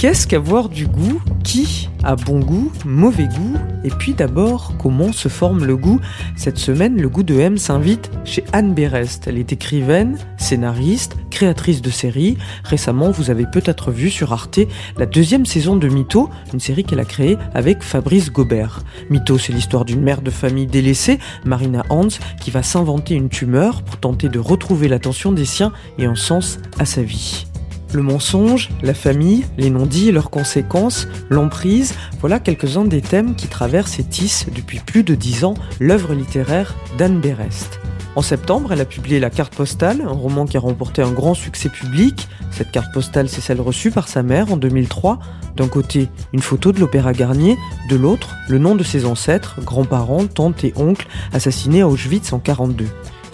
Qu'est-ce qu'avoir du goût Qui a bon goût, mauvais goût Et puis d'abord, comment se forme le goût Cette semaine, le goût de M s'invite chez Anne Berest. Elle est écrivaine, scénariste, créatrice de séries. Récemment, vous avez peut-être vu sur Arte la deuxième saison de Mytho, une série qu'elle a créée avec Fabrice Gobert. Mytho, c'est l'histoire d'une mère de famille délaissée, Marina Hans, qui va s'inventer une tumeur pour tenter de retrouver l'attention des siens et un sens à sa vie. Le mensonge, la famille, les non-dits leurs conséquences, l'emprise, voilà quelques-uns des thèmes qui traversent et tissent depuis plus de dix ans l'œuvre littéraire d'Anne Berest. En septembre, elle a publié La carte postale, un roman qui a remporté un grand succès public. Cette carte postale, c'est celle reçue par sa mère en 2003. D'un côté, une photo de l'Opéra Garnier, de l'autre, le nom de ses ancêtres, grands-parents, tantes et oncles, assassinés à Auschwitz en 42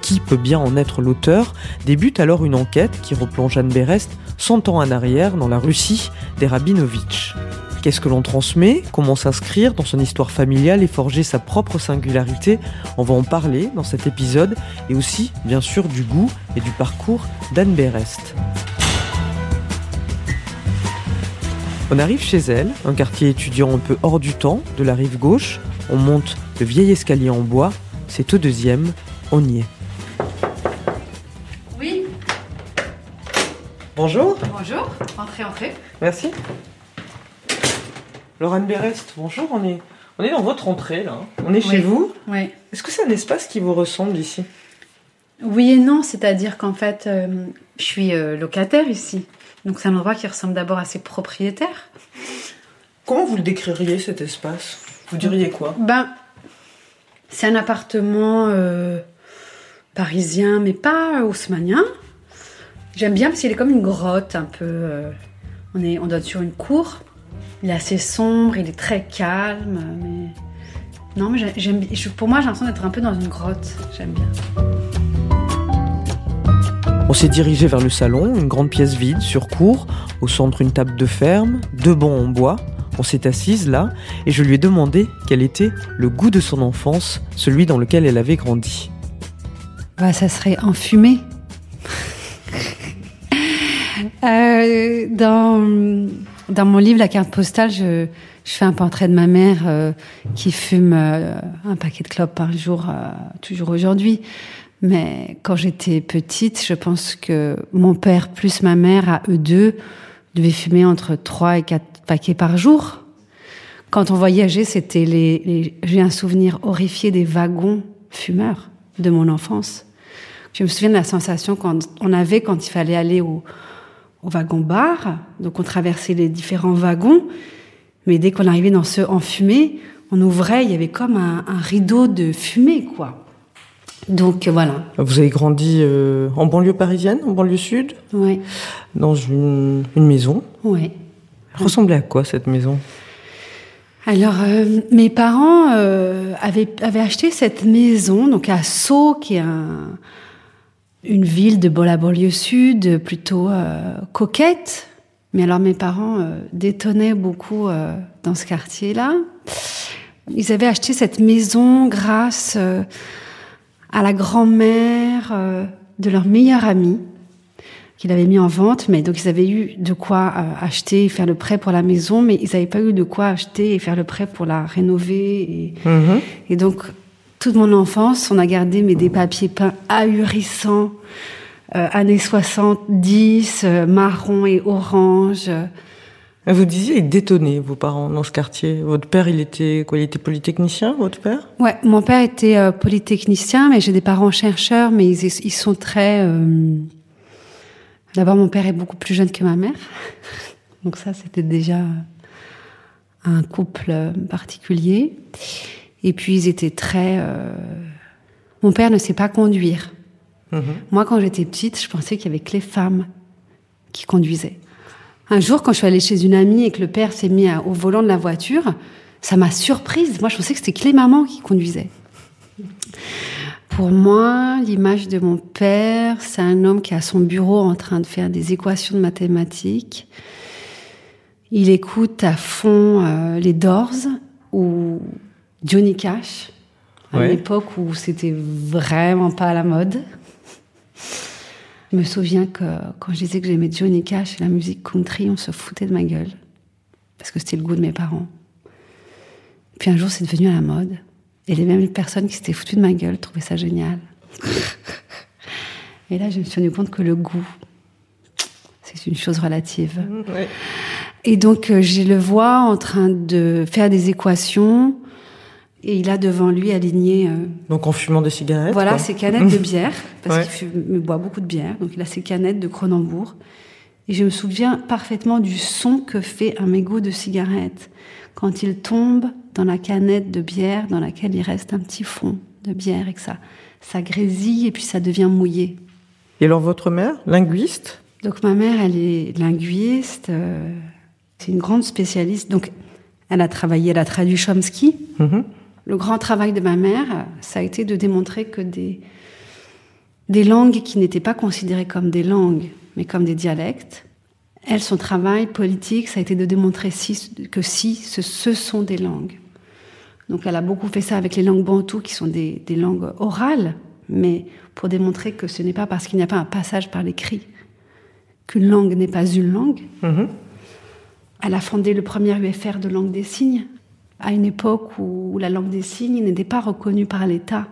qui peut bien en être l'auteur, débute alors une enquête qui replonge Anne Berest 100 ans en arrière dans la Russie des Rabinovitch. Qu'est-ce que l'on transmet? Comment s'inscrire dans son histoire familiale et forger sa propre singularité? On va en parler dans cet épisode et aussi, bien sûr, du goût et du parcours d'Anne Berest. On arrive chez elle, un quartier étudiant un peu hors du temps, de la rive gauche. On monte le vieil escalier en bois. C'est au deuxième. On y est. Bonjour. Bonjour, entrez, entrez. Merci. Laurent Berest, bonjour, on est, on est dans votre entrée là. On est chez Oui. vous. Oui. Est-ce que c'est un espace qui vous ressemble ici? Oui et non, c'est-à-dire qu'en fait, euh, je suis euh, locataire ici. Donc c'est un endroit qui ressemble d'abord à ses propriétaires. Comment vous le décririez cet espace? Vous diriez quoi? Ben, c'est un appartement euh, parisien, mais pas haussmanien. J'aime bien parce qu'il est comme une grotte un peu. euh, on, est, on donne sur une cour. Il est assez sombre, il est très calme. Mais... Non, mais j'ai- j'aime, je- pour moi, j'ai l'impression d'être un peu dans une grotte. J'aime bien. On s'est dirigé vers le salon, une grande pièce vide sur cour, au centre une table de ferme, deux bancs en bois. On s'est assise là et je lui ai demandé quel était le goût de son enfance, celui dans lequel elle avait grandi. Bah, ça serait enfumé. Euh, dans, dans mon livre La carte postale, je, je fais un portrait de ma mère euh, qui fume euh, un paquet de clopes par jour, euh, toujours aujourd'hui. Mais quand j'étais petite, je pense que mon père plus ma mère, à eux deux, devaient fumer entre 3 et 4 paquets par jour. Quand on voyageait, c'était les, les- j'ai un souvenir horrifié des wagons fumeurs de mon enfance. Je me souviens de la sensation qu'on on avait quand il fallait aller au, au wagon-bar. Donc on traversait les différents wagons, mais dès qu'on arrivait dans ceux enfumés, on ouvrait, il y avait comme un, un rideau de fumée, quoi. Donc voilà. Vous avez grandi euh, en banlieue parisienne, en banlieue sud, Ouais, dans une, une maison. Elle ressemblait à quoi cette maison? Alors, euh, mes parents euh, avaient, avaient acheté cette maison, donc à Sceaux, qui est un- une ville de la banlieue sud, plutôt euh, coquette. Mais alors, mes parents euh, détonnaient beaucoup euh, dans ce quartier-là. Ils avaient acheté cette maison grâce à la grand-mère de leur meilleur ami qu'il avait mis en vente, mais donc ils avaient eu de quoi acheter et faire le prêt pour la maison, mais ils n'avaient pas eu de quoi acheter et faire le prêt pour la rénover. Et, Mhm. et donc, toute mon enfance, on a gardé mais des papiers peints ahurissants, euh, années 70, euh, marron et orange. Vous disiez, ils détonnaient, vos parents, dans ce quartier. Votre père, il était quoi Il était polytechnicien, votre père? Ouais, mon père était euh, polytechnicien, mais j'ai des parents chercheurs, mais ils, ils sont très. euh, D'abord, mon père est beaucoup plus jeune que ma mère, donc ça, c'était déjà un couple particulier. Et puis, ils étaient très. euh, Mon père ne sait pas conduire. Mhm. Moi, quand j'étais petite, je pensais qu'il y avait que les femmes qui conduisaient. Un jour, quand je suis allée chez une amie et que le père s'est mis au volant de la voiture, ça m'a surprise. Moi, je pensais que c'était que les mamans qui conduisaient. Pour moi, l'image de mon père, c'est un homme qui est à son bureau en train de faire des équations de mathématiques. Il écoute à fond euh, les Doors ou Johnny Cash, à Ouais. une époque où c'était vraiment pas à la mode. Je me souviens que quand je disais que j'aimais Johnny Cash et la musique country, on se foutait de ma gueule. Parce que c'était le goût de mes parents. Puis un jour, c'est devenu à la mode. Et les mêmes personnes qui s'étaient foutues de ma gueule trouvaient ça génial. Et là, je me suis rendu compte que le goût, c'est une chose relative. Ouais. Et donc, euh, je le vois en train de faire des équations. Et il a devant lui aligné, euh, Donc en fumant des cigarettes. voilà, quoi. ses canettes de bière, parce Ouais. qu'il fume- boit beaucoup de bière. Donc, il a ses canettes de Cronenbourg. Et je me souviens parfaitement du son que fait un mégot de cigarette quand il tombe dans la canette de bière dans laquelle il reste un petit fond de bière et que ça, ça grésille et puis ça devient mouillé. Et alors votre mère, linguiste? Donc ma mère, elle est linguiste, euh, c'est une grande spécialiste. Donc elle a travaillé, elle a traduit Chomsky. Mhm. Le grand travail de ma mère, ça a été de démontrer que des, des langues qui n'étaient pas considérées comme des langues, mais comme des dialectes, elle, son travail politique, ça a été de démontrer si, que si, ce, ce sont des langues. Donc elle a beaucoup fait ça avec les langues bantoues, qui sont des, des langues orales, mais pour démontrer que ce n'est pas parce qu'il n'y a pas un passage par l'écrit qu'une langue n'est pas une langue. Mhm. Elle a fondé le premier UFR de langue des signes, à une époque où la langue des signes n'était pas reconnue par l'État.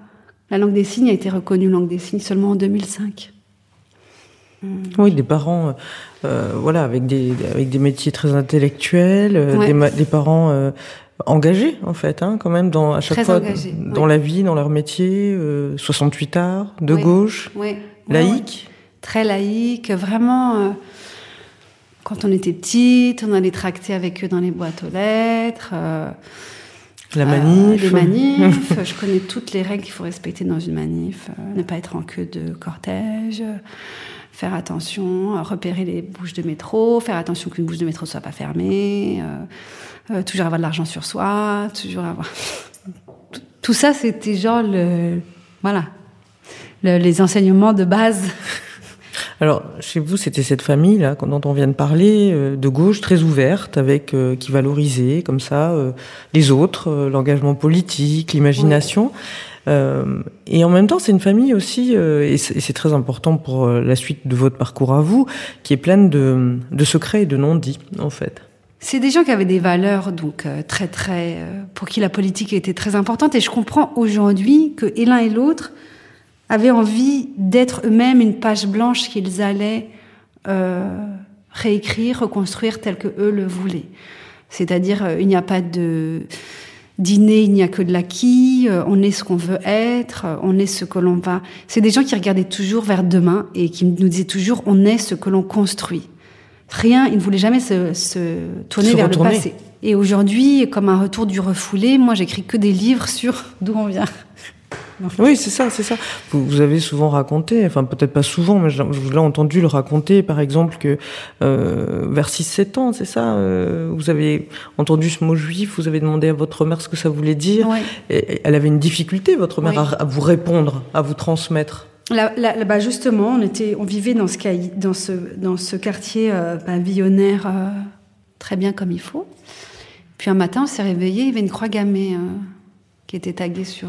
La langue des signes a été reconnue langue des signes seulement en 2005. Oui, des parents, euh, euh, voilà, avec des avec des métiers très intellectuels, euh, Ouais. des, parents euh, engagés en fait, hein, quand même dans à chaque Très fois engagés, dans ouais. la vie, dans leur métier, euh, 68 arts, de gauche, laïque. Très laïque, vraiment. Quand on était petite, on allait tracter avec eux dans les boîtes aux lettres. euh, La euh, manif. les manifs. je connais toutes les règles qu'il faut respecter dans une manif. euh, ne pas être en queue de cortège. Faire attention, repérer les bouches de métro, faire attention qu'une bouche de métro soit pas fermée, euh, euh, toujours avoir de l'argent sur soi, toujours avoir. Tout- Tout ça, c'était genre le, voilà, Le- les enseignements de base. Alors, chez vous, c'était cette famille là dont on vient de parler, euh, de gauche, très ouverte, avec euh, qui valorisait comme ça euh, les autres, euh, l'engagement politique, l'imagination. Euh, et en même temps, c'est une famille aussi, euh, et c'est très important pour la suite de votre parcours à vous, qui est pleine de, de secrets et de non-dits, en fait. C'est des gens qui avaient des valeurs, donc très très, pour qui la politique était très importante. Et je comprends aujourd'hui que et l'un et l'autre avaient envie d'être eux-mêmes une page blanche qu'ils allaient euh, réécrire, reconstruire tel que eux le voulaient. C'est-à-dire, euh, il n'y a pas de dîner, il n'y a que de l'acquis, euh, on est ce qu'on veut être, euh, on est ce que l'on va. C'est des gens qui regardaient toujours vers demain et qui nous disaient toujours, on est ce que l'on construit. Rien, ils ne voulaient jamais se, se tourner Se vers retourner. le passé. Et aujourd'hui, comme un retour du refoulé, moi j'écris que des livres sur d'où on vient. Oui, c'est ça, c'est ça. Vous, vous avez souvent raconté, enfin peut-être pas souvent, mais je, je l'ai entendu le raconter, par exemple, que euh, vers 6-7 ans, c'est ça, euh, vous avez entendu ce mot juif, vous avez demandé à votre mère ce que ça voulait dire, Ouais. et, et elle avait une difficulté, votre mère, Oui. à, à vous répondre, à vous transmettre. Là, là- là, bah justement, on, était, on vivait dans ce, cahi- dans ce, dans ce quartier euh, pavillonnaire euh, très bien comme il faut. Puis un matin, on s'est réveillé, il y avait une croix gammée euh, qui était taguée sur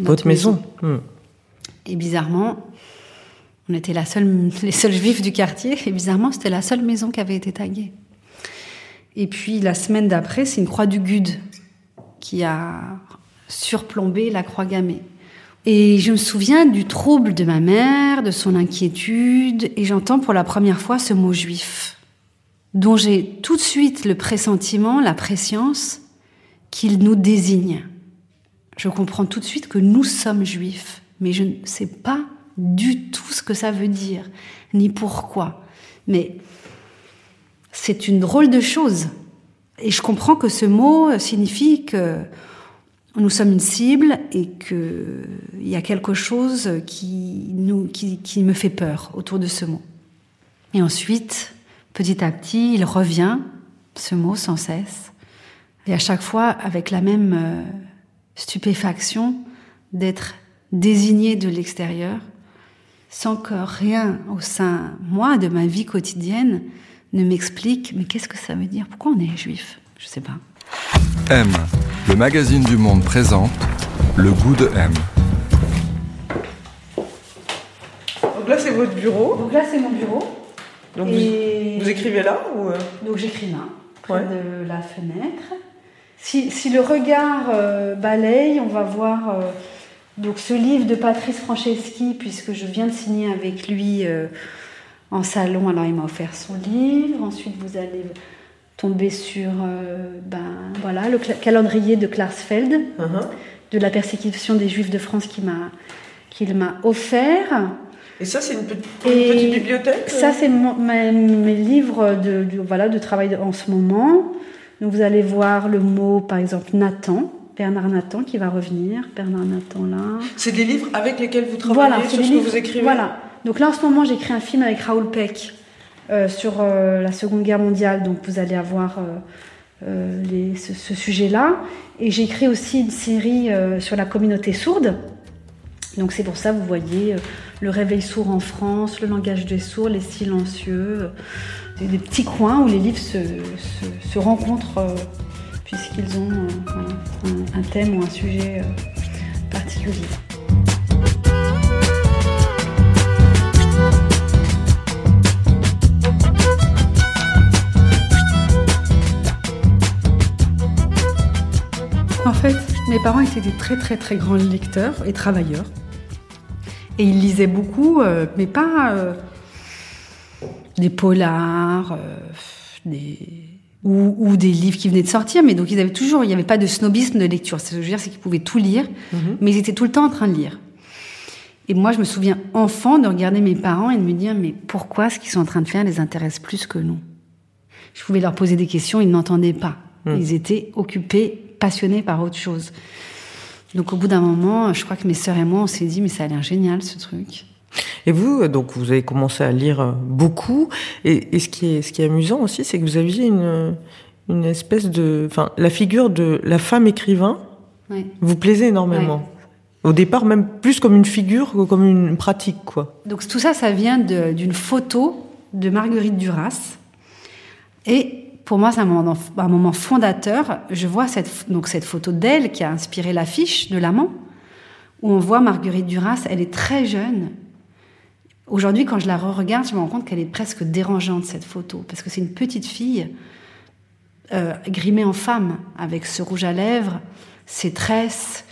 Votre maison. Hmm. Et bizarrement, on était la seule, les seuls juifs du quartier, et bizarrement, c'était la seule maison qui avait été taguée. Et puis la semaine d'après, c'est une croix du Gud qui a surplombé la croix gammée. Et je me souviens du trouble de ma mère, de son inquiétude, et j'entends pour la première fois ce mot juif, dont j'ai tout de suite le pressentiment, la préscience qu'il nous désigne. Je comprends tout de suite que nous sommes juifs, mais je ne sais pas du tout ce que ça veut dire, ni pourquoi. Mais c'est une drôle de chose. Et je comprends que ce mot signifie que nous sommes une cible et qu'il y a quelque chose qui, nous, qui, me fait peur autour de ce mot. Et ensuite, petit à petit, il revient, ce mot sans cesse, et à chaque fois avec la même euh, stupéfaction d'être désigné de l'extérieur, sans que rien au sein, moi, de ma vie quotidienne, ne m'explique, mais qu'est-ce que ça veut dire? Pourquoi on est juif? Je sais pas. M, le magazine du monde présente le goût de M. Donc là, c'est votre bureau. Donc là, c'est mon bureau. Donc Et- vous, vous écrivez là ou euh, Donc j'écris là, près Ouais. de la fenêtre. Si, si le regard euh, balaye, on va voir euh, donc ce livre de Patrice Franceschi, puisque je viens de signer avec lui euh, en salon. Alors il m'a offert son livre. Ensuite, vous allez tomber sur ben, voilà, le calendrier de Klarsfeld, uh-huh. de la persécution des Juifs de France qu'il m'a qu'il m'a offert. Et ça, c'est une, petite- Et une petite bibliothèque Ça, c'est ma- mes livres de, voilà, de travail en ce moment. Donc, vous allez voir le mot, par exemple, Nathan, Bernard Nathan qui va revenir. Bernard Nathan là. C'est des livres avec lesquels vous travaillez c'est sur des ce que vous écrivez? Voilà. Donc là, en ce moment, j'écris un film avec Raoul Peck euh, sur euh, la Seconde Guerre mondiale. Donc, vous allez avoir euh, les- ce, ce sujet-là. Et j'écris aussi une série sur la communauté sourde. Donc c'est pour ça, vous voyez, le réveil sourd en France, le langage des sourds, les silencieux, des, petits coins où les livres se, rencontrent euh, puisqu'ils ont euh, un, thème ou un sujet euh, particulier. En fait, mes parents étaient des très très très grands lecteurs et travailleurs. Et ils lisaient beaucoup, mais pas des polars, euh, des... Ou, ou des livres qui venaient de sortir, mais donc ils avaient toujours, il n'y avait pas de snobisme de lecture. Ce que je veux dire, c'est qu'ils pouvaient tout lire, mais ils étaient tout le temps en train de lire. Et moi, je me souviens enfant de regarder mes parents et de me dire, mais pourquoi ce qu'ils sont en train de faire les intéresse plus que nous? Je pouvais leur poser des questions, ils n'entendaient pas. Ils étaient occupés, passionnés par autre chose. Donc au bout d'un moment, je crois que mes sœurs et moi, on s'est dit, mais ça a l'air génial ce truc. Et vous, donc, vous avez commencé à lire beaucoup. Et, et ce, qui est, ce qui est amusant aussi, c'est que vous aviez une, une espèce de. Enfin, la figure de la femme écrivain Ouais. vous plaisait énormément. Au départ, même plus comme une figure que comme une pratique, quoi. Donc tout ça, ça vient d'une photo de Marguerite Duras. Et pour moi, c'est un moment, un moment fondateur. Je vois cette, donc cette photo d'elle qui a inspiré l'affiche de l'amant, où on voit Marguerite Duras, elle est très jeune. Aujourd'hui, quand je la re-regarde, je me rends compte qu'elle est presque dérangeante, cette photo, parce que c'est une petite fille euh, grimée en femme, avec ce rouge à lèvres, ses tresses.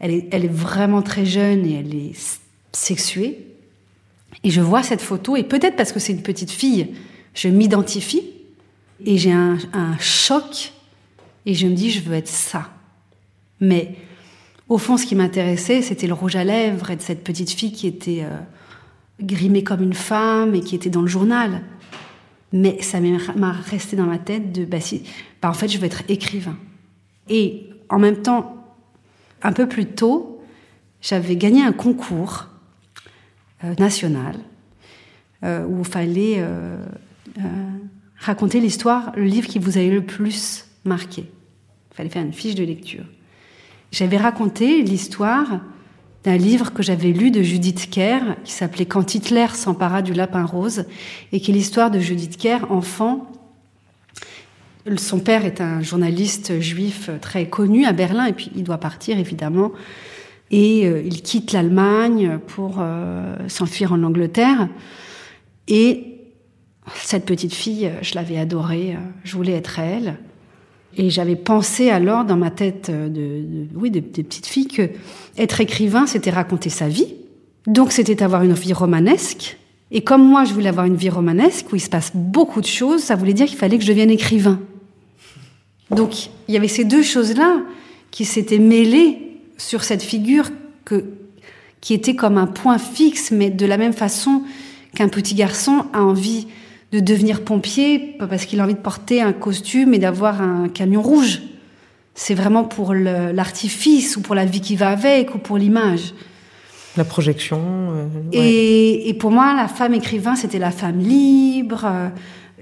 Elle est, vraiment très jeune et elle est sexuée. Et je vois cette photo, et peut-être parce que c'est une petite fille, je m'identifie, et j'ai un, choc, et je me dis, je veux être ça. Mais au fond, ce qui m'intéressait, c'était le rouge à lèvres et cette petite fille qui était euh, grimée comme une femme et qui était dans le journal. Mais ça m'a resté dans ma tête de, bah, bah, en fait, je veux être écrivain. Et en même temps, un peu plus tôt, j'avais gagné un concours euh, national euh, où il fallait euh, raconter l'histoire, le livre qui vous avait le plus marqué. Il fallait faire une fiche de lecture. J'avais raconté l'histoire d'un livre que j'avais lu de Judith Kerr qui s'appelait Quand Hitler s'empara du lapin rose et qui est l'histoire de Judith Kerr, enfant. Son père est un journaliste juif très connu à Berlin et puis il doit partir évidemment et euh, il quitte l'Allemagne pour euh, s'enfuir en Angleterre et cette petite fille, je l'avais adorée, euh, je voulais être elle. Et j'avais pensé alors dans ma tête euh, de, de- oui, des, petites filles que être écrivain, c'était raconter sa vie. Donc c'était avoir une vie romanesque. Et comme moi, je voulais avoir une vie romanesque où il se passe beaucoup de choses, ça voulait dire qu'il fallait que je devienne écrivain. Donc il y avait ces deux choses-là qui s'étaient mêlées sur cette figure qui était comme un point fixe, mais de la même façon qu'un petit garçon a envie de devenir pompier, pas parce qu'il a envie de porter un costume et d'avoir un camion rouge. C'est vraiment pour l'artifice ou pour la vie qui va avec ou pour l'image. La projection. euh, ouais. Et, et pour moi, la femme écrivain, c'était la femme libre euh,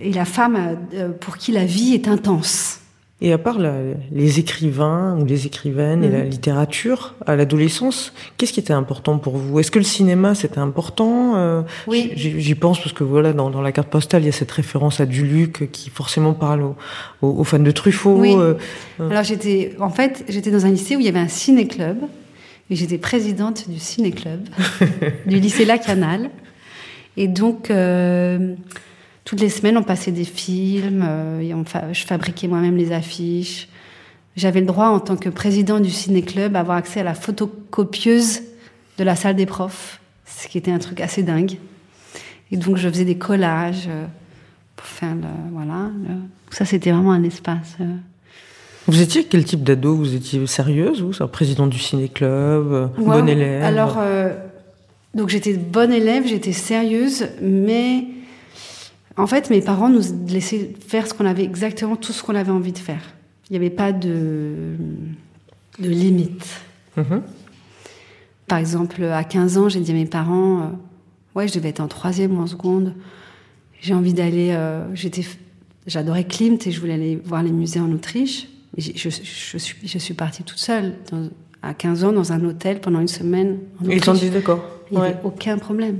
et la femme euh, pour qui la vie est intense. Et à part la- les écrivains ou les écrivaines et Mhm. la littérature à l'adolescence, qu'est-ce qui était important pour vous? Est-ce que le cinéma c'était important? Euh, Oui. J'y j'y pense parce que voilà, dans, dans la carte postale, il y a cette référence à Duluc qui forcément parle aux, aux- aux fans de Truffaut. Oui. euh, Alors j'étais, en fait, j'étais dans un lycée où il y avait un ciné-club et j'étais présidente du ciné-club du lycée Lacanal. Et donc, euh, toutes les semaines, on passait des films, euh, et on fa- je fabriquais moi-même les affiches. J'avais le droit, en tant que président du ciné-club, d'avoir accès à la photocopieuse de la salle des profs, ce qui était un truc assez dingue. Et donc, je faisais des collages euh, pour faire le, voilà. le- Ça, c'était vraiment un espace. euh, Vous étiez quel type d'ado? Vous étiez sérieuse vous ça, Président du ciné-club, Ouais, bonne élève? Alors, euh, donc j'étais bonne élève, j'étais sérieuse, mais en fait, mes parents nous laissaient faire ce qu'on avait exactement tout ce qu'on avait envie de faire. Il n'y avait pas de, de limite. Mhm. Par exemple, à 15 ans, j'ai dit à mes parents, euh, ouais, je devais être en troisième ou en seconde. J'ai envie d'aller, euh, j'étais, j'adorais Klimt et je voulais aller voir les musées en Autriche. Et Je, je, suis, je suis partie toute seule dans- à 15 ans dans un hôtel pendant une semaine. En Ils t'ont Autriche. dit d'accord. Il n'y Ouais. avait aucun problème.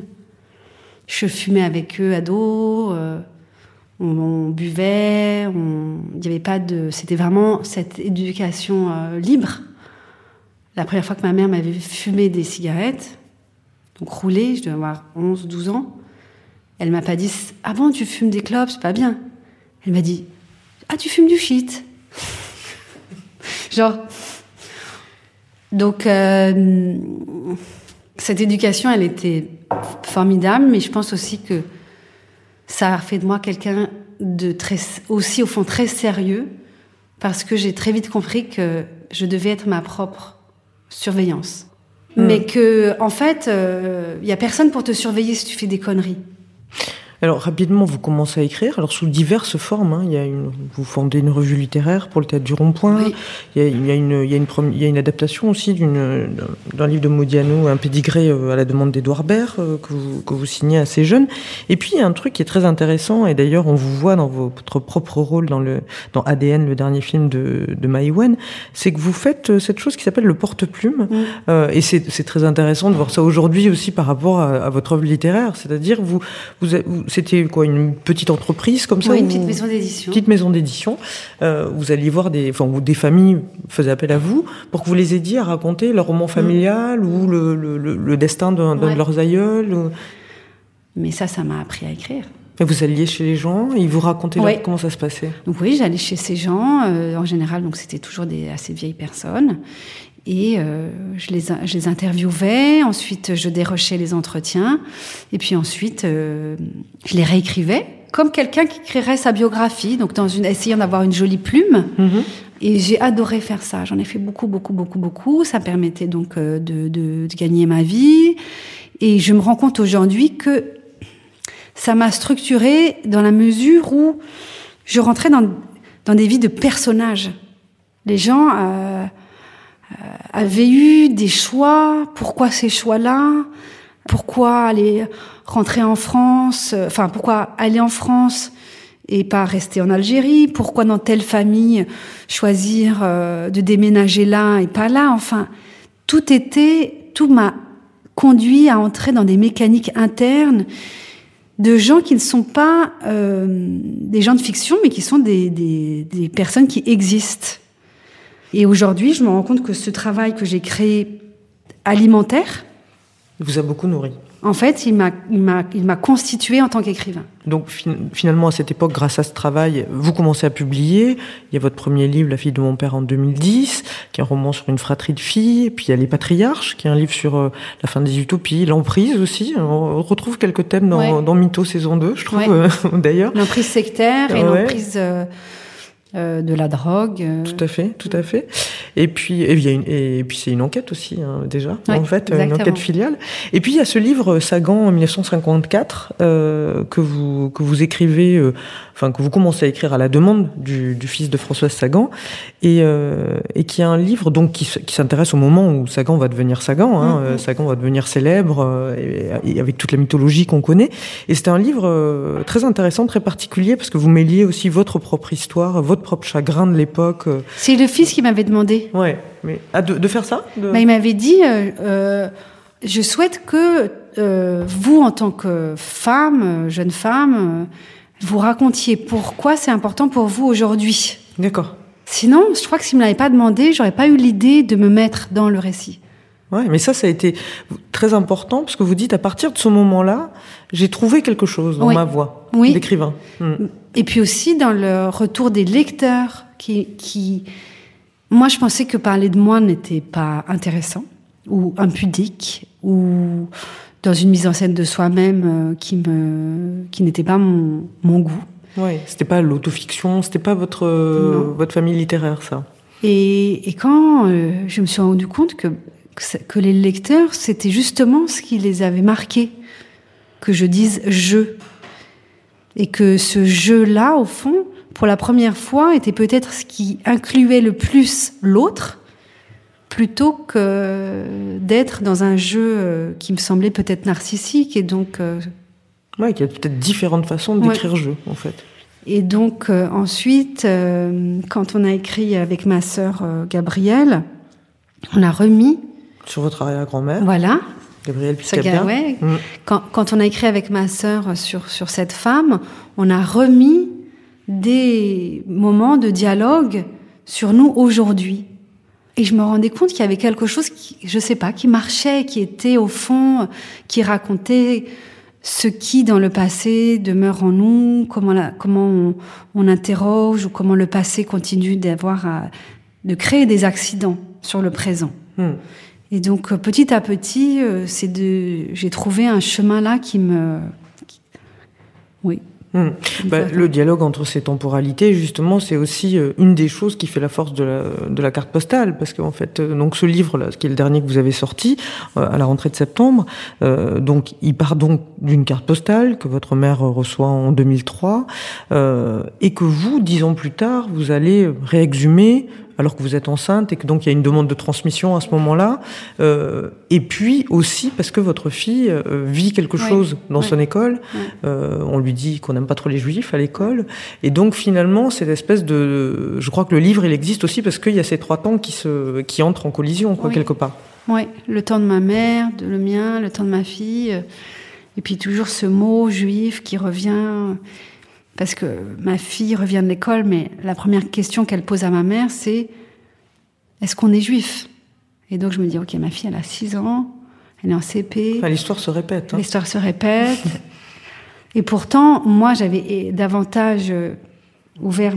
Je fumais avec eux à dos, euh, on, buvait, il n'y avait pas de. C'était vraiment cette éducation euh, libre. La première fois que ma mère m'avait fumer des cigarettes, donc rouler, je devais avoir 11, 12 ans, elle m'a pas dit Ah bon, tu fumes des clopes, c'est pas bien? Elle m'a dit Ah, tu fumes du shit. Genre. Donc, euh, cette éducation, elle était formidable, mais je pense aussi que ça a fait de moi quelqu'un de très, aussi au fond très sérieux, parce que j'ai très vite compris que je devais être ma propre surveillance. Hmm. Mais que, en fait, il y a personne pour te surveiller si tu fais des conneries. Alors rapidement, vous commencez à écrire. Alors sous diverses formes, hein. il y a une, vous fondez une revue littéraire pour le théâtre du Rond-Point. Oui. Il, y a, il, il, y a une, prom- il y a une adaptation aussi d'une, d'un livre de Modiano, un pédigré euh, à la demande d'Edouard Baird euh, que, vous, que vous signez assez jeune. Et puis il y a un truc qui est très intéressant et d'ailleurs on vous voit dans votre propre rôle dans le dans ADN, le dernier film de, de Maïwen, c'est que vous faites euh, cette chose qui s'appelle le porte-plume. Euh, et c'est, c'est très intéressant de voir ça aujourd'hui aussi par rapport à, à votre œuvre littéraire, c'est-à-dire vous, vous, vous c'était quoi une petite entreprise comme ça Oui, une petite maison d'édition. petite maison d'édition. Euh, vous alliez voir des, enfin, où des familles faisaient appel à vous pour que vous les aidiez à raconter leur roman familial ou le, le, le, le destin d'un d'un Ouais. de leurs aïeuls. ou- Mais ça, ça m'a appris à écrire. Et vous alliez chez les gens ils vous racontaient leur- comment ça se passait. Donc oui, j'allais chez ces gens, euh, en général, donc c'était toujours des assez vieilles personnes. Et euh, je, les, je les interviewais, ensuite je dérochais les entretiens, et puis ensuite euh, je les réécrivais, comme quelqu'un qui écrirait sa biographie, donc dans une, essayant d'avoir une jolie plume. Et j'ai adoré faire ça. J'en ai fait beaucoup, beaucoup, beaucoup, beaucoup. Ça me permettait donc de, de, de gagner ma vie. Et je me rends compte aujourd'hui que ça m'a structuré dans la mesure où je rentrais dans, dans des vies de personnages. Les gens euh, euh, avaient eu des choix. Pourquoi ces choix-là? Pourquoi aller rentrer en France? Enfin, pourquoi aller en France et pas rester en Algérie? Pourquoi dans telle famille choisir euh, de déménager là et pas là? Enfin, tout était, tout m'a conduit à entrer dans des mécaniques internes de gens qui ne sont pas euh, des gens de fiction, mais qui sont des, des, des personnes qui existent. Et aujourd'hui, je me rends compte que ce travail que j'ai créé alimentaire, Il vous a beaucoup nourri. En fait, il m'a, constitué en tant qu'écrivain. Donc fin- finalement, à cette époque, grâce à ce travail, vous commencez à publier. Il y a votre premier livre, La fille de mon père, en 2010, qui est un roman sur une fratrie de filles. Et puis il y a Les Patriarches, qui est un livre sur euh, la fin des utopies, l'emprise aussi. On retrouve quelques thèmes dans, Ouais. dans Mytho saison 2, je trouve, Ouais. euh, d'ailleurs. L'emprise sectaire et Ouais. l'emprise euh, euh, de la drogue. euh. Tout à fait, tout à fait. Et puis, et, il y a une- et puis c'est une enquête aussi, hein, déjà, Oui, en fait, une exactement. enquête filiale. Et puis il y a ce livre euh, Sagan en 1954 euh, que vous que vous écrivez, euh, enfin que vous commencez à écrire à la demande du, du fils de Françoise Sagan, et, euh, et qui est un livre donc qui, s'intéresse au moment où Sagan va devenir Sagan. Hein, Mhm. euh, Sagan va devenir célèbre euh, et, et avec toute la mythologie qu'on connaît. Et c'était un livre très intéressant, très particulier parce que vous mêliez aussi votre propre histoire, votre propre chagrin de l'époque. C'est le fils qui m'avait demandé. Ouais, mais ah, de, de faire ça de- Bah, il m'avait dit, euh, je souhaite que euh, vous, en tant que femme, jeune femme, vous racontiez pourquoi c'est important pour vous aujourd'hui. D'accord. Sinon, je crois que s'il me l'avait pas demandé, j'aurais pas eu l'idée de me mettre dans le récit. Ouais, mais ça, ça a été très important parce que vous dites à partir de ce moment-là, j'ai trouvé quelque chose dans Oui. ma voix Oui. d'écrivain. Mm. Et puis aussi dans le retour des lecteurs qui, qui, moi je pensais que parler de moi n'était pas intéressant ou impudique ou dans une mise en scène de soi-même euh, qui me, qui n'était pas mon, mon goût. Ouais, c'était pas l'autofiction, c'était pas votre Non. votre famille littéraire, ça. Et, et quand euh, je me suis rendu compte que, que, les lecteurs, c'était justement ce qui les avait marqués, que je dise je. Et que ce jeu-là, au fond, pour la première fois, était peut-être ce qui incluait le plus l'autre, plutôt que d'être dans un jeu euh, qui me semblait peut-être narcissique. Et donc, euh, Ouais, qu'il y a peut-être différentes façons Ouais. d'écrire jeu, en fait. Et donc euh, ensuite, euh, quand on a écrit avec ma sœur euh, Gabrielle, on a remis, Sur votre arrière-grand-mère, voilà, Gabrielle ça, Piscabia. ouais, Mm. quand, quand on a écrit avec ma sœur sur, sur cette femme, on a remis des moments de dialogue sur nous aujourd'hui. Et je me rendais compte qu'il y avait quelque chose qui, je sais pas, qui marchait, qui était au fond, qui racontait ce qui, dans le passé, demeure en nous, comment, la, comment on, on interroge ou comment le passé continue d'avoir, à- de créer des accidents sur le présent. Mm. Et donc, euh, petit à petit, euh, c'est de, j'ai trouvé un chemin là qui me, qui- oui. Mm. Bah, fait- le dialogue entre ces temporalités, justement, c'est aussi euh, une des choses qui fait la force de la, de la carte postale, parce qu'en fait, euh, donc ce livre-là, qui est le dernier que vous avez sorti euh, à la rentrée de septembre, euh, donc il part donc d'une carte postale que votre mère reçoit en 2003, euh, et que vous, dix ans plus tard, vous allez réexhumer alors que vous êtes enceinte et que donc il y a une demande de transmission à ce moment-là, euh, et puis aussi parce que votre fille euh, vit quelque chose dans son école. Euh, on lui dit qu'on n'aime pas trop les juifs à l'école. Et donc finalement, cette espèce de... Je crois que le livre, il existe aussi parce qu'il y a ces trois temps qui, se... qui entrent en collision, quoi, Oui. quelque part. Ouais, le temps de ma mère, de le mien, le temps de ma fille, et puis toujours ce mot juif qui revient, parce que ma fille revient de l'école, mais la première question qu'elle pose à ma mère, c'est est-ce qu'on est juif? Et donc je me dis ok, ma fille elle a 6 ans, elle est en CP, Enfin, l'histoire se répète. hein. l'histoire se répète, et pourtant moi j'avais davantage euh, ouvert,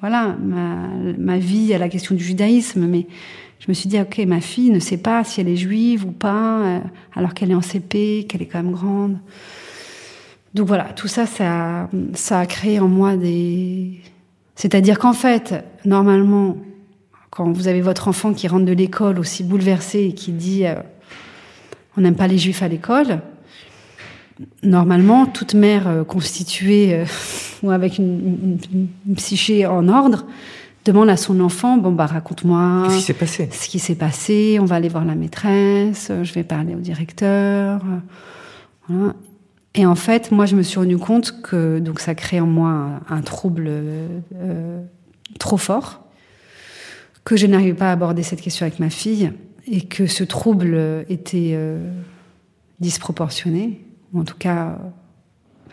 voilà, ma, ma vie à la question du judaïsme, mais je me suis dit, ok, ma fille ne sait pas si elle est juive ou pas, euh, alors qu'elle est en CP, qu'elle est quand même grande. Donc voilà, tout ça, ça, ça a créé en moi des... C'est-à-dire qu'en fait, normalement, quand vous avez votre enfant qui rentre de l'école aussi bouleversé et qui dit euh, on n'aime pas les juifs à l'école, normalement, toute mère euh, constituée euh, ou avec une, une- une psyché en ordre demande à son enfant bon bah raconte-moi Qu'est-ce qui s'est passé? ce qui s'est passé, on va aller voir la maîtresse, je vais parler au directeur. voilà. Et en fait, moi, je me suis rendu compte que donc ça crée en moi un, trouble euh, trop fort, que je n'arrivais pas à aborder cette question avec ma fille, et que ce trouble était euh, disproportionné, en tout cas,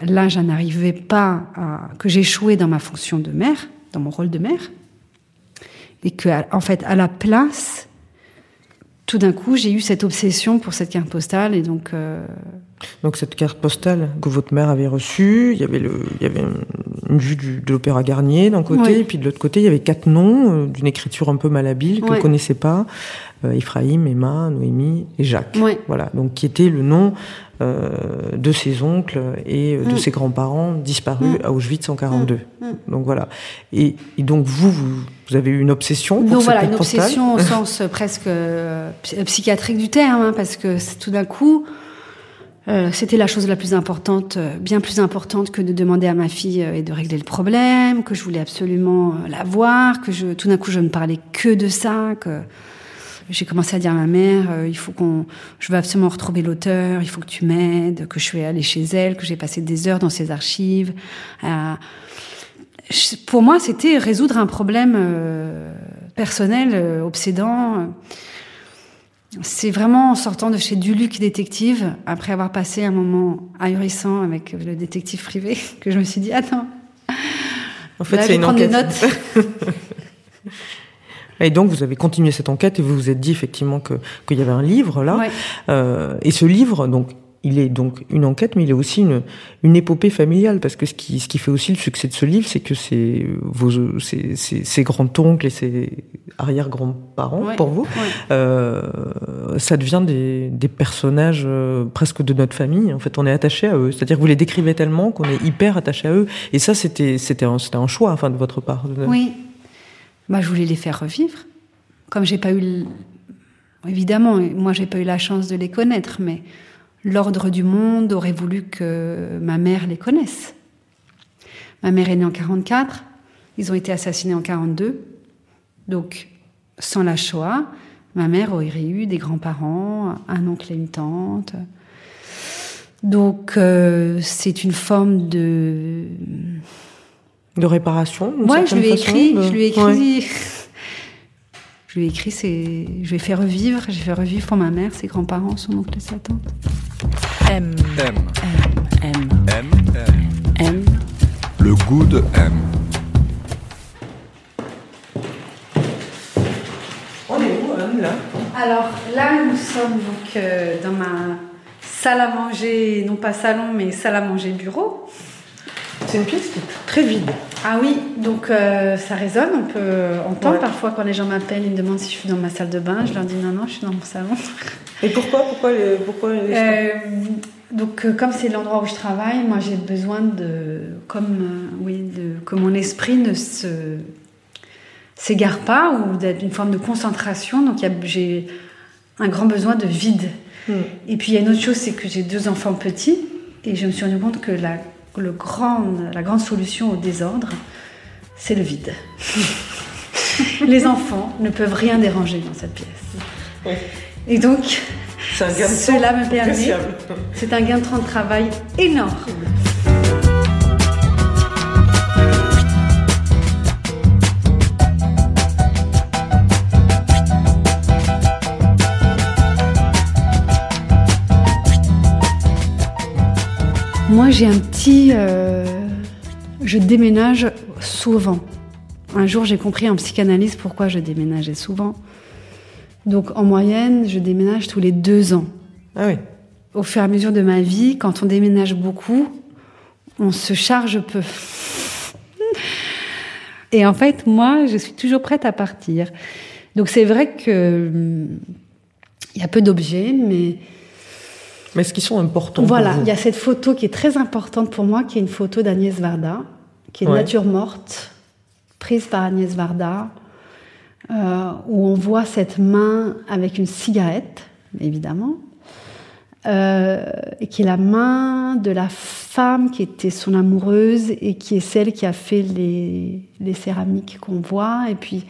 là, je n'arrivais pas à que j'échouais dans ma fonction de mère, dans mon rôle de mère. Et que en fait à la place tout d'un coup j'ai eu cette obsession pour cette carte postale et donc euh, Donc cette carte postale que votre mère avait reçue, il y avait, le, il y avait une vue du- de l'Opéra Garnier d'un côté, et puis de l'autre côté, il y avait quatre noms euh, d'une écriture un peu malhabile que Ouais. ne connaissait pas. Euh, Ephraim, Emma, Noémie et Jacques. Ouais. Voilà, donc qui était le nom euh, de ses oncles et euh, de Mm. ses grands-parents disparus Mm. à Auschwitz en 42. Mm. Donc voilà. Et, et donc vous, vous, vous avez eu une obsession pour Donc cette voilà, une postale obsession au sens presque euh, psy- psychiatrique du terme, hein, parce que tout d'un coup, euh, c'était la chose la plus importante, euh, bien plus importante que de demander à ma fille euh, et de régler le problème, que je voulais absolument la voir, que je, tout d'un coup je ne parlais que de ça, que j'ai commencé à dire à ma mère, euh, il faut qu'on, je veux absolument retrouver l'auteur, il faut que tu m'aides, que je suis allée chez elle, que j'ai passé des heures dans ses archives. je- pour moi, c'était résoudre un problème euh, personnel, euh, obsédant. C'est vraiment en sortant de chez Duluc Détective, après avoir passé un moment ahurissant avec le détective privé, que je me suis dit, attends, En fait, c'est une prendre des notes. Et donc, vous avez continué cette enquête et vous vous êtes dit effectivement que qu'il y avait un livre là. Ouais. Euh, et ce livre, donc, il est donc une enquête, mais il est aussi une, une épopée familiale, parce que ce qui, ce qui fait aussi le succès de ce livre, c'est que c'est vos, c'est, c'est, ses grands-oncles et ses arrière-grands-parents, Ouais. pour vous, Ouais. euh, ça devient des, des personnages euh, presque de notre famille. En fait, on est attaché à eux. C'est-à-dire que vous les décrivez tellement qu'on est hyper attaché à eux. Et ça, c'était, c'était un, c'était un choix, enfin, de votre part. Oui. Bah, je voulais les faire revivre. Comme j'ai pas eu. Évidemment, moi, j'ai pas eu la chance de les connaître, mais l'ordre du monde aurait voulu que ma mère les connaisse. Ma mère est née en 44, ils ont été assassinés en 42. Donc, sans la Shoah, ma mère aurait eu des grands-parents, un oncle et une tante. Donc, euh, c'est une forme de De réparation d'une Ouais, je lui ai écrit, de- je lui ai écrit, Ouais. je lui ai écrit, c'est, je lui ai fait revivre, j'ai fait revivre pour ma mère, ses grands-parents, son oncle et sa tante. M, M. M, M, M. M. M. Le goût de M. On est où, Anne, là? Alors là, nous sommes donc euh, dans ma salle à manger, non pas salon, mais salle à manger bureau. C'est une pièce qui est très vide. Ah oui, donc euh, ça résonne, on peut entendre Ouais. parfois quand les gens m'appellent, ils me demandent si je suis dans ma salle de bain, je leur dis non, non, je suis dans mon salon. Et pourquoi Pourquoi les, pourquoi les- Euh, donc, euh, comme c'est l'endroit où je travaille, moi j'ai besoin de, comme oui, de, que mon esprit ne se s'égare pas ou d'être une forme de concentration. Donc, j'ai un grand besoin de vide. Hmm. Et puis, il y a une autre chose, c'est que j'ai deux enfants petits et je me suis rendu compte que la, le grand, la grande solution au désordre, c'est le vide. Les enfants ne peuvent rien déranger dans cette pièce. Et donc, cela me permet c'est un gain de temps de travail énorme. Moi, j'ai un petit. euh, je déménage souvent. Un jour, j'ai compris en psychanalyse pourquoi je déménageais souvent. Donc, en moyenne, je déménage tous les deux ans Ah oui. au fur et à mesure de ma vie, quand on déménage beaucoup, on se charge peu. Et en fait, moi, je suis toujours prête à partir. Donc c'est vrai que hum, il y a peu d'objets, mais Mais est-ce qu'ils sont importants pour voilà, il y a cette photo qui est très importante pour moi, qui est une photo d'Agnès Varda, qui est Ouais. Nature morte, prise par Agnès Varda, euh, où on voit cette main avec une cigarette, évidemment, euh, et qui est la main de la femme qui était son amoureuse et qui est celle qui a fait les, les céramiques qu'on voit. Et puis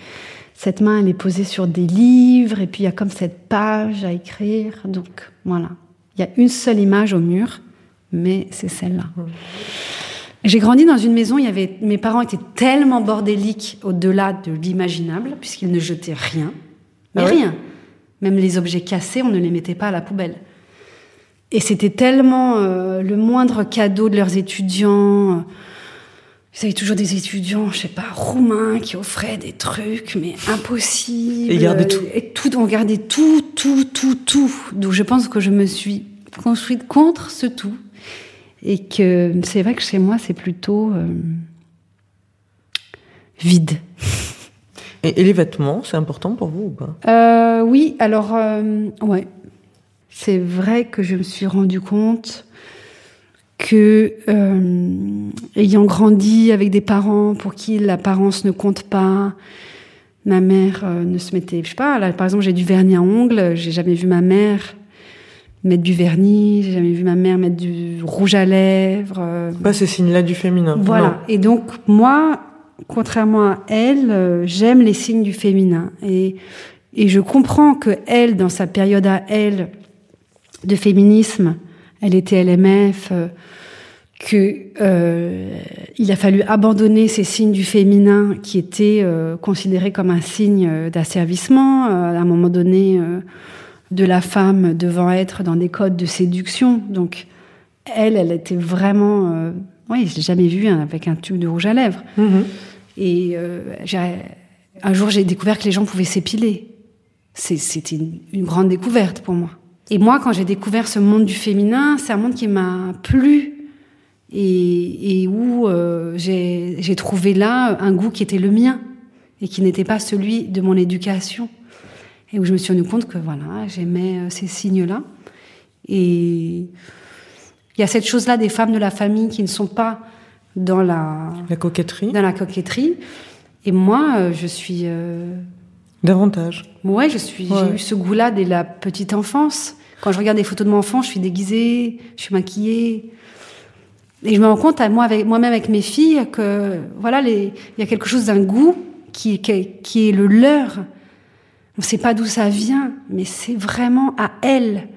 cette main, elle est posée sur des livres, et puis il y a comme cette page à écrire. Donc voilà, il y a une seule image au mur, mais c'est celle-là. J'ai grandi dans une maison, il y avait, mes parents étaient tellement bordéliques au-delà de l'imaginable, puisqu'ils ne jetaient rien. Mais Ah ouais rien. Même les objets cassés, on ne les mettait pas à la poubelle. Et c'était tellement euh, le moindre cadeau de leurs étudiants. euh, Ils avaient toujours des étudiants, je sais pas, roumains qui offraient des trucs, mais impossibles. Et gardaient tout. Et tout, on gardait tout, tout, tout, tout. Donc je pense que je me suis construite contre ce tout. Et que c'est vrai que chez moi, c'est plutôt euh, vide. Et, et les vêtements, c'est important pour vous ou pas? Euh, oui, alors, euh, ouais. C'est vrai que je me suis rendu compte que, euh, ayant grandi avec des parents pour qui l'apparence ne compte pas, ma mère euh, ne se mettait, je sais pas, là, par exemple, j'ai du vernis à ongles, j'ai jamais vu ma mère mettre du vernis, j'ai jamais vu ma mère mettre du rouge à lèvres. euh, Pas ces signes-là du féminin. voilà. Et donc, moi, contrairement à elle, euh, j'aime les signes du féminin. Et, et je comprends que elle, dans sa période à elle de féminisme, elle était LMF, euh, que euh, il a fallu abandonner ces signes du féminin qui étaient euh, considérés comme un signe euh, d'asservissement, à un moment donné, de la femme devant être dans des codes de séduction. Donc, elle, elle était vraiment... oui, je l'ai jamais vue hein, avec un tube de rouge à lèvres. Mhm. Et un jour, j'ai découvert que les gens pouvaient s'épiler. C'était une, une grande découverte pour moi. Et moi, quand j'ai découvert ce monde du féminin, c'est un monde qui m'a plu et, et où euh, j'ai trouvé là un goût qui était le mien et qui n'était pas celui de mon éducation. Et où je me suis rendu compte que voilà, j'aimais euh, ces signes-là. Et il y a cette chose-là des femmes de la famille qui ne sont pas dans la, La coquetterie, dans la coquetterie. Et moi, euh, je suis. euh, davantage. Ouais, je suis. Ouais. J'ai eu ce goût-là dès la petite enfance. Quand je regarde des photos de mon enfant, je suis déguisée, je suis maquillée. Et je me rends compte moi, avec moi-même avec mes filles, que voilà, les- il y a quelque chose d'un goût qui, qui, qui est le leur. On ne sait pas d'où ça vient, mais c'est vraiment à elles.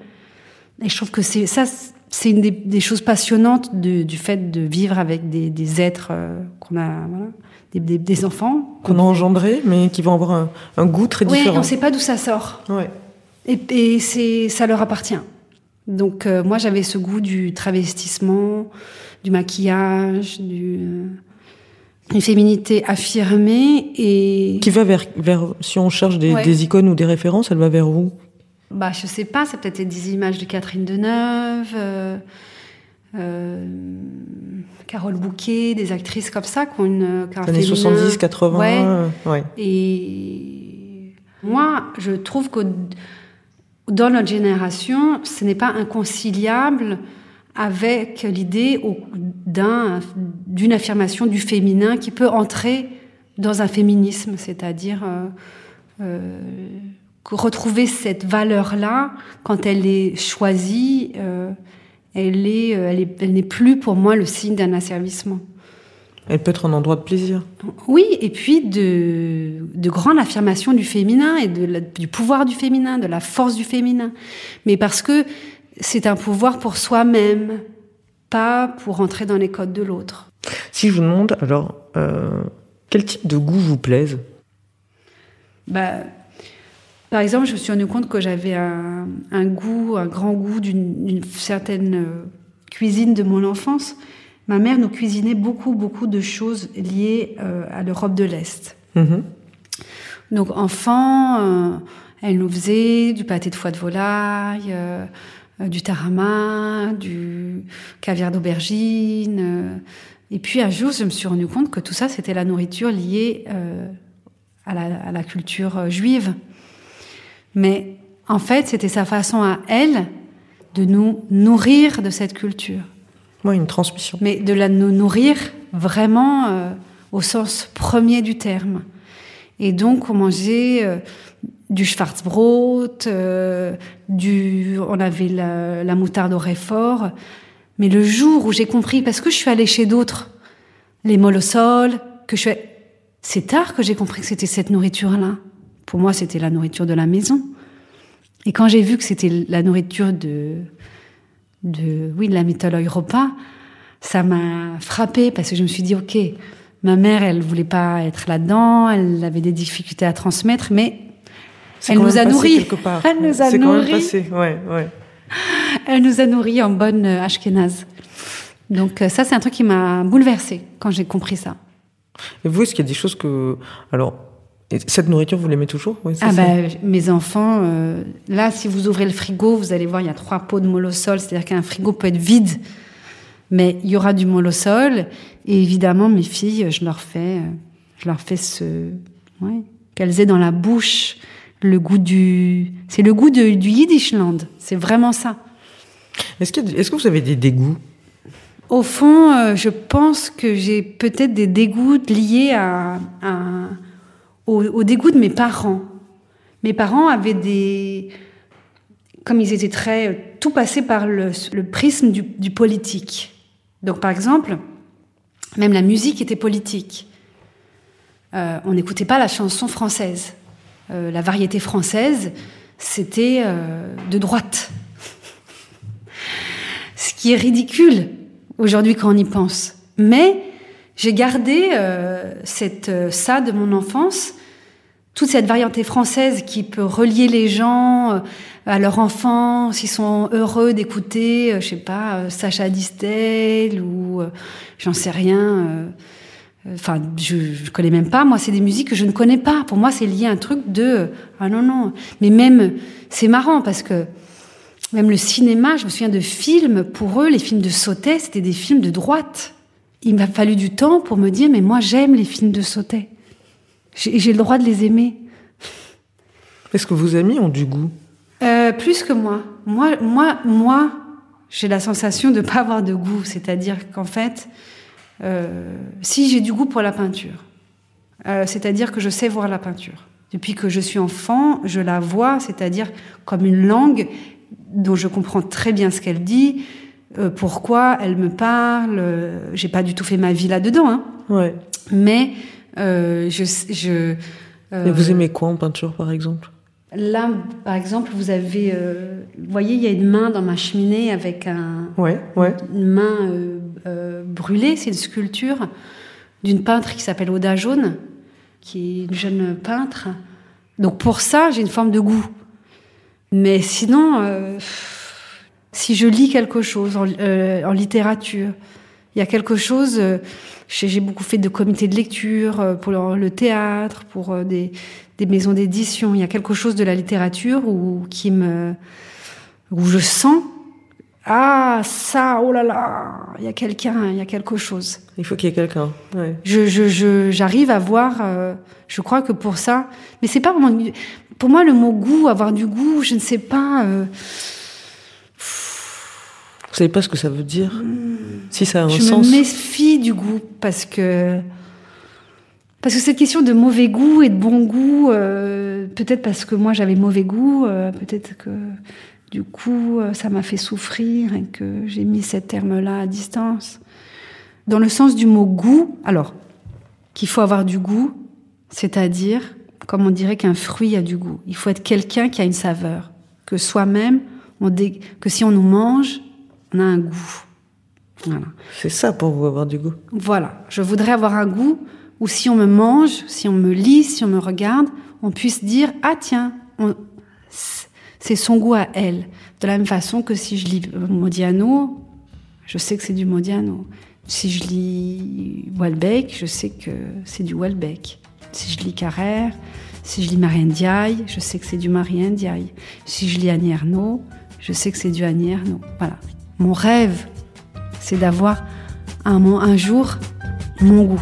Et je trouve que c'est ça, c'est une des, des choses passionnantes de- du fait de vivre avec des, des êtres euh, qu'on a, voilà, des, enfants. Qu'on a engendré, mais qui vont avoir un, un goût très Oui, différent. on ne sait pas d'où ça sort. Ouais. Et, et c'est, ça leur appartient. Donc euh, moi j'avais ce goût du travestissement, du maquillage, du, euh, une féminité affirmée et Qui va vers, vers, si on cherche des, Ouais. des icônes ou des références, elle va vers où? Bah je sais pas, ça peut-être des images de Catherine Deneuve, euh, euh, Carole Bouquet, des actrices comme ça qui ont une qui ont Années féminin. 70, 80 Ouais. euh, ouais. Et moi, je trouve que dans notre génération, ce n'est pas inconciliable avec l'idée d'une affirmation du féminin qui peut entrer dans un féminisme, c'est-à-dire euh, retrouver cette valeur-là quand elle est choisie, euh, elle est, euh, elle est- elle n'est plus pour moi le signe d'un asservissement. Elle peut être un endroit de plaisir. Oui, et puis de, de grande affirmation du féminin et de la- du pouvoir du féminin, de la force du féminin. Mais parce que c'est un pouvoir pour soi-même, pas pour entrer dans les codes de l'autre. Si je vous demande, alors, euh, quel type de goût vous plaise? Bah, par exemple, je me suis rendu compte que j'avais un, un goût, un grand goût d'une certaine euh, cuisine de mon enfance. Ma mère nous cuisinait beaucoup, beaucoup de choses liées euh, à l'Europe de l'Est. Mhm. Donc enfant, euh, elle nous faisait du pâté de foie de volaille, euh, du tarama, du caviar d'aubergine. et puis un jour, je me suis rendu compte que tout ça, c'était la nourriture liée à, la, à la culture juive. Mais en fait, c'était sa façon à elle de nous nourrir de cette culture Ouais, une transmission. mais de la nous nourrir vraiment euh, au sens premier du terme. Et donc, on mangeait euh, du Schwarzbrot, euh, du, on avait la, la moutarde au réfort. Mais le jour où j'ai compris, parce que je suis allée chez d'autres, les molossols, que je suis, c'est tard que j'ai compris que c'était cette nourriture-là. Pour moi, c'était la nourriture de la maison. Et quand j'ai vu que c'était la nourriture de, de, oui, de la mythologie repas, ça m'a frappé parce que je me suis dit, ok, ma mère, elle voulait pas être là-dedans, elle avait des difficultés à transmettre, mais Elle nous a nourris. quelque part. Elle nous a nourris. ouais, ouais. elle nous a nourris en bonne euh, ashkénaze. Donc euh, ça, c'est un truc qui m'a bouleversée quand j'ai compris ça. Et vous, est-ce qu'il y a des choses que. Alors, et cette nourriture, vous l'aimez toujours? Oui, Ah ça. bah, mes enfants, euh, là, si vous ouvrez le frigo, vous allez voir, il y a trois pots de molosol, c'est-à-dire qu'un frigo peut être vide, mais il y aura du molosol. Et évidemment, mes filles, je leur fais euh, Je leur fais ce, ouais, qu'elles aient dans la bouche le goût du, c'est le goût de, du Yiddishland. C'est vraiment ça. Est-ce que, est-ce que vous avez des dégoûts? Au fond, euh, je pense que j'ai peut-être des dégoûts liés à, à- au, dégoût de mes parents. Mes parents avaient des, comme ils étaient très, euh, tout passé par le, prisme du, politique. Donc, par exemple, même la musique était politique. Euh, on n'écoutait pas la chanson française. Euh, la variété française, c'était de droite. Ce qui est ridicule aujourd'hui quand on y pense. Mais j'ai gardé euh, cette, euh, ça de mon enfance, toute cette variété française qui peut relier les gens euh, à leur enfance, ils sont heureux d'écouter, euh, je sais pas, Sacha Distel ou j'en sais rien. Enfin, je, je connais même pas. Moi, c'est des musiques que je ne connais pas. Pour moi, c'est lié à un truc de ah non non. Mais même, c'est marrant parce que même le cinéma, je me souviens de films. Pour eux, les films de Sautet, c'était des films de droite. Il m'a fallu du temps pour me dire mais moi, j'aime les films de Sautet. J'ai j'ai le droit de les aimer. Est-ce que vos amis ont du goût? Euh, plus que moi. Moi, moi, moi, j'ai la sensation de pas avoir de goût. C'est-à-dire qu'en fait, euh, si j'ai du goût pour la peinture, euh, c'est-à-dire que je sais voir la peinture. Depuis que je suis enfant, je la vois, c'est-à-dire comme une langue dont je comprends très bien ce qu'elle dit, euh, pourquoi elle me parle. euh, J'ai pas du tout fait ma vie là-dedans, hein. Ouais. mais euh, je, vous aimez quoi en peinture, par exemple? Là, par exemple, vous avez, vous voyez, il y a une main dans ma cheminée avec un, Ouais, ouais. une main brûlée. C'est une sculpture d'une peintre qui s'appelle Oda Jaune, qui est une jeune peintre. Donc pour ça, j'ai une forme de goût. Mais sinon, euh, si je lis quelque chose en, euh, en littérature, il y a quelque chose. euh, j'ai beaucoup fait de comités de lecture euh, pour le, le théâtre, pour des, des maisons d'édition. Il y a quelque chose de la littérature où, qui me, où je sens ah ça oh là là il y a quelqu'un il y a quelque chose Il faut qu'il y ait quelqu'un. Ouais. je je je- j'arrive à voir euh, je crois que pour ça mais c'est pas vraiment pour moi le mot goût avoir du goût je ne sais pas euh, Vous savez pas ce que ça veut dire. Si ça a un je sens. me méfie du goût parce que parce que cette question de mauvais goût et de bon goût euh, peut-être parce que moi j'avais mauvais goût euh, peut-être que du coup euh, ça m'a fait souffrir et que j'ai mis ces termes là à distance. Dans le sens du mot goût alors qu'il faut avoir du goût c'est-à-dire comme on dirait qu'un fruit a du goût il faut être quelqu'un qui a une saveur que soi-même on dé- que si on nous mange on a un goût voilà C'est ça pour vous avoir du goût. voilà, je voudrais avoir un goût où si on me mange, si on me lit, si on me regarde, on puisse dire ah tiens, on- c'est son goût à elle. De la même façon que si je lis Modiano, je sais que c'est du Modiano. Si je lis Welbeck, je sais que c'est du Welbeck. Si je lis Carrère, si je lis Marianne Diaye, je sais que c'est du Marianne Diaye. Si je lis Annie Ernaux, je sais que c'est du Annie Ernaux. Voilà. Mon rêve, c'est d'avoir un, jour mon goût.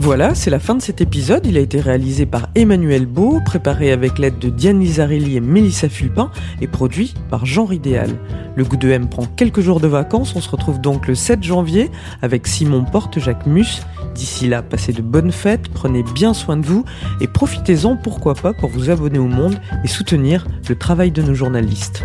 Voilà, c'est la fin de cet épisode. Il a été réalisé par Emmanuel Beau, préparé avec l'aide de Diane Lizarelli et Mélissa Fulpin et produit par Jean Ridéal. Le goût de M prend quelques jours de vacances. On se retrouve donc le 7 janvier avec Simon Porte-Jacques Mus. D'ici là, passez de bonnes fêtes, prenez bien soin de vous et profitez-en, pourquoi pas, pour vous abonner au monde et soutenir le travail de nos journalistes.